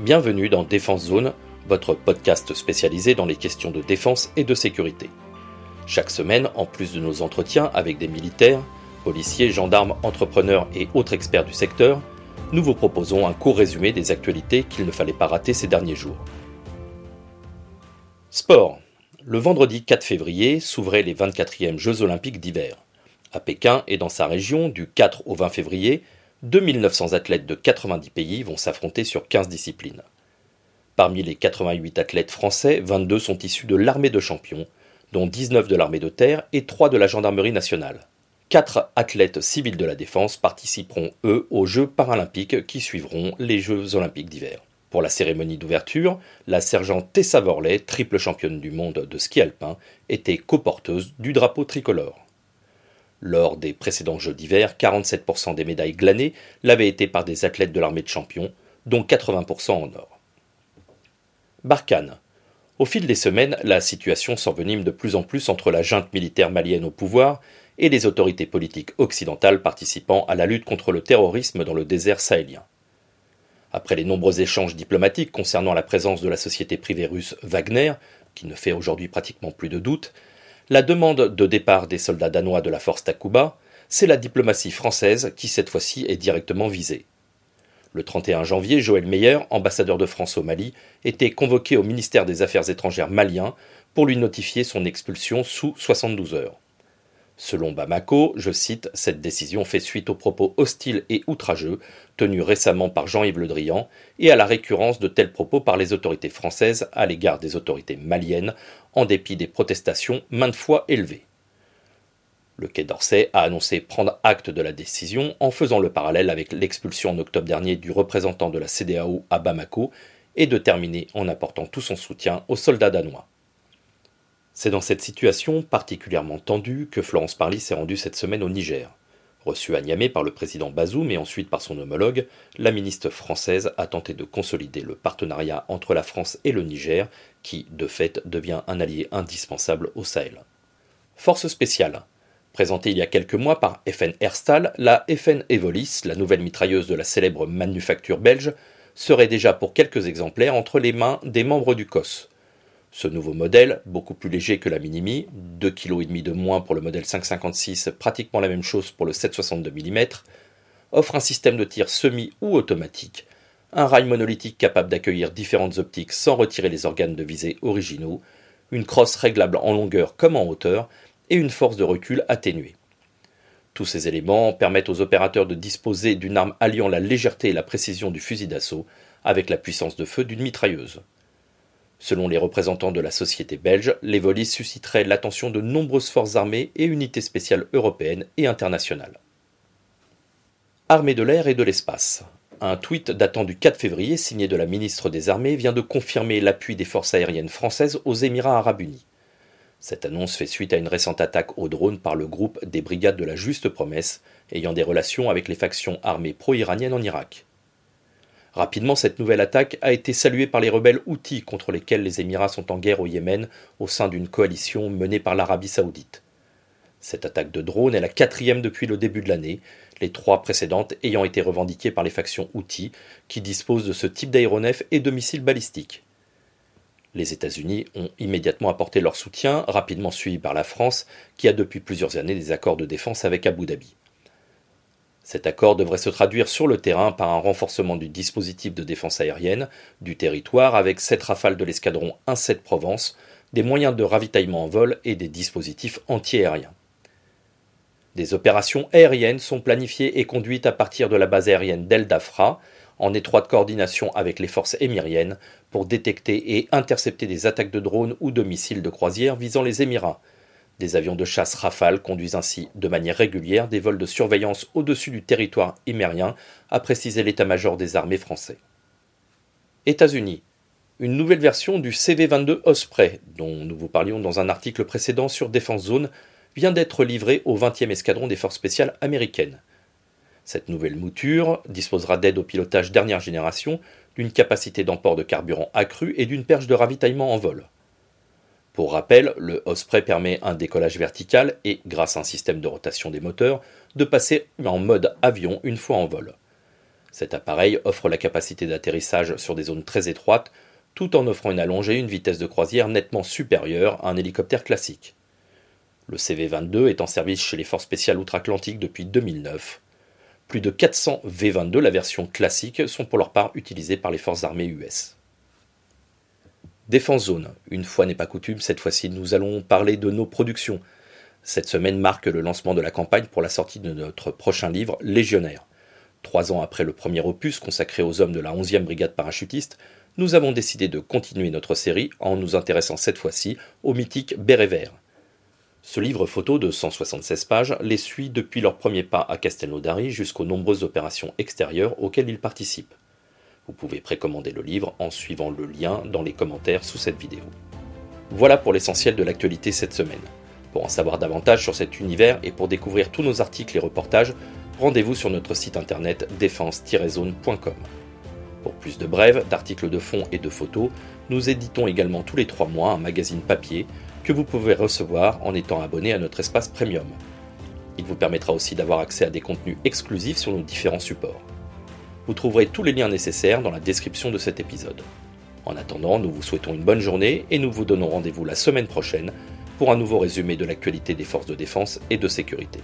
Bienvenue dans Défense Zone, votre podcast spécialisé dans les questions de défense et de sécurité. Chaque semaine, en plus de nos entretiens avec des militaires, policiers, gendarmes, entrepreneurs et autres experts du secteur, nous vous proposons un court résumé des actualités qu'il ne fallait pas rater ces derniers jours. Sport. Le vendredi 4 février s'ouvraient les 24e Jeux olympiques d'hiver. À Pékin et dans sa région, du 4 au 20 février, 2900 athlètes de 90 pays vont s'affronter sur 15 disciplines. Parmi les 88 athlètes français, 22 sont issus de l'armée de champions, dont 19 de l'armée de terre et 3 de la gendarmerie nationale. Quatre athlètes civils de la défense participeront, eux, aux Jeux paralympiques qui suivront les Jeux olympiques d'hiver. Pour la cérémonie d'ouverture, la sergente Tessa Vorley, triple championne du monde de ski alpin, était coporteuse du drapeau tricolore. Lors des précédents Jeux d'hiver, 47% des médailles glanées l'avaient été par des athlètes de l'armée de champions, dont 80% en or. Barkhane. Au fil des semaines, la situation s'envenime de plus en plus entre la junte militaire malienne au pouvoir et les autorités politiques occidentales participant à la lutte contre le terrorisme dans le désert sahélien. Après les nombreux échanges diplomatiques concernant la présence de la société privée russe Wagner, qui ne fait aujourd'hui pratiquement plus de doute, la demande de départ des soldats danois de la force Takuba, c'est la diplomatie française qui cette fois-ci est directement visée. Le 31 janvier, Joël Meyer, ambassadeur de France au Mali, était convoqué au ministère des Affaires étrangères malien pour lui notifier son expulsion sous 72 heures. Selon Bamako, je cite, cette décision fait suite aux propos hostiles et outrageux tenus récemment par Jean-Yves Le Drian et à la récurrence de tels propos par les autorités françaises à l'égard des autorités maliennes, en dépit des protestations maintes fois élevées. Le Quai d'Orsay a annoncé prendre acte de la décision en faisant le parallèle avec l'expulsion en octobre dernier du représentant de la CDAO à Bamako et de terminer en apportant tout son soutien aux soldats danois. C'est dans cette situation particulièrement tendue que Florence Parly s'est rendue cette semaine au Niger. Reçue à Niamey par le président Bazoum et ensuite par son homologue, la ministre française a tenté de consolider le partenariat entre la France et le Niger, qui, de fait, devient un allié indispensable au Sahel. Force spéciale. Présentée il y a quelques mois par FN Herstal, la FN Evolis, la nouvelle mitrailleuse de la célèbre manufacture belge, serait déjà pour quelques exemplaires entre les mains des membres du COS. Ce nouveau modèle, beaucoup plus léger que la Minimi, 2,5 kg de moins pour le modèle 556, pratiquement la même chose pour le 762 mm, offre un système de tir semi ou automatique, un rail monolithique capable d'accueillir différentes optiques sans retirer les organes de visée originaux, une crosse réglable en longueur comme en hauteur et une force de recul atténuée. Tous ces éléments permettent aux opérateurs de disposer d'une arme alliant la légèreté et la précision du fusil d'assaut avec la puissance de feu d'une mitrailleuse. Selon les représentants de la société belge, les volis susciteraient l'attention de nombreuses forces armées et unités spéciales européennes et internationales. Armée de l'air et de l'espace. Un tweet datant du 4 février signé de la ministre des Armées vient de confirmer l'appui des forces aériennes françaises aux Émirats arabes unis. Cette annonce fait suite à une récente attaque au drone par le groupe des Brigades de la Juste Promesse, ayant des relations avec les factions armées pro-iraniennes en Irak. Rapidement, cette nouvelle attaque a été saluée par les rebelles Houthis contre lesquels les Émirats sont en guerre au Yémen au sein d'une coalition menée par l'Arabie saoudite. Cette attaque de drone est la quatrième depuis le début de l'année, les trois précédentes ayant été revendiquées par les factions Houthis qui disposent de ce type d'aéronefs et de missiles balistiques. Les États-Unis ont immédiatement apporté leur soutien, rapidement suivi par la France, qui a depuis plusieurs années des accords de défense avec Abu Dhabi. Cet accord devrait se traduire sur le terrain par un renforcement du dispositif de défense aérienne du territoire avec sept rafales de l'escadron 1-7 Provence, des moyens de ravitaillement en vol et des dispositifs antiaériens. Des opérations aériennes sont planifiées et conduites à partir de la base aérienne d'El Dafra, en étroite coordination avec les forces émiriennes, pour détecter et intercepter des attaques de drones ou de missiles de croisière visant les Émirats, des avions de chasse Rafale conduisent ainsi de manière régulière des vols de surveillance au-dessus du territoire émérien, a précisé l'état-major des armées français. États-Unis. Une nouvelle version du CV-22 Osprey, dont nous vous parlions dans un article précédent sur Défense Zone, vient d'être livrée au 20e escadron des forces spéciales américaines. Cette nouvelle mouture disposera d'aides au pilotage dernière génération, d'une capacité d'emport de carburant accrue et d'une perche de ravitaillement en vol. Pour rappel, le Osprey permet un décollage vertical et, grâce à un système de rotation des moteurs, de passer en mode avion une fois en vol. Cet appareil offre la capacité d'atterrissage sur des zones très étroites, tout en offrant une allongée et une vitesse de croisière nettement supérieure à un hélicoptère classique. Le CV-22 est en service chez les forces spéciales outre-Atlantique depuis 2009. Plus de 400 V-22, la version classique, sont pour leur part utilisés par les forces armées US. Défense zone. Une fois n'est pas coutume, cette fois-ci nous allons parler de nos productions. Cette semaine marque le lancement de la campagne pour la sortie de notre prochain livre, Légionnaire. Trois ans après le premier opus consacré aux hommes de la 11e brigade parachutiste, nous avons décidé de continuer notre série en nous intéressant cette fois-ci au mythique Béret Vert. Ce livre photo de 176 pages les suit depuis leur premier pas à Castelnaudary jusqu'aux nombreuses opérations extérieures auxquelles ils participent. Vous pouvez précommander le livre en suivant le lien dans les commentaires sous cette vidéo. Voilà pour l'essentiel de l'actualité cette semaine. Pour en savoir davantage sur cet univers et pour découvrir tous nos articles et reportages, rendez-vous sur notre site internet défense-zone.com. Pour plus de brèves, d'articles de fond et de photos, nous éditons également tous les trois mois un magazine papier que vous pouvez recevoir en étant abonné à notre espace premium. Il vous permettra aussi d'avoir accès à des contenus exclusifs sur nos différents supports. Vous trouverez tous les liens nécessaires dans la description de cet épisode. En attendant, nous vous souhaitons une bonne journée et nous vous donnons rendez-vous la semaine prochaine pour un nouveau résumé de l'actualité des forces de défense et de sécurité.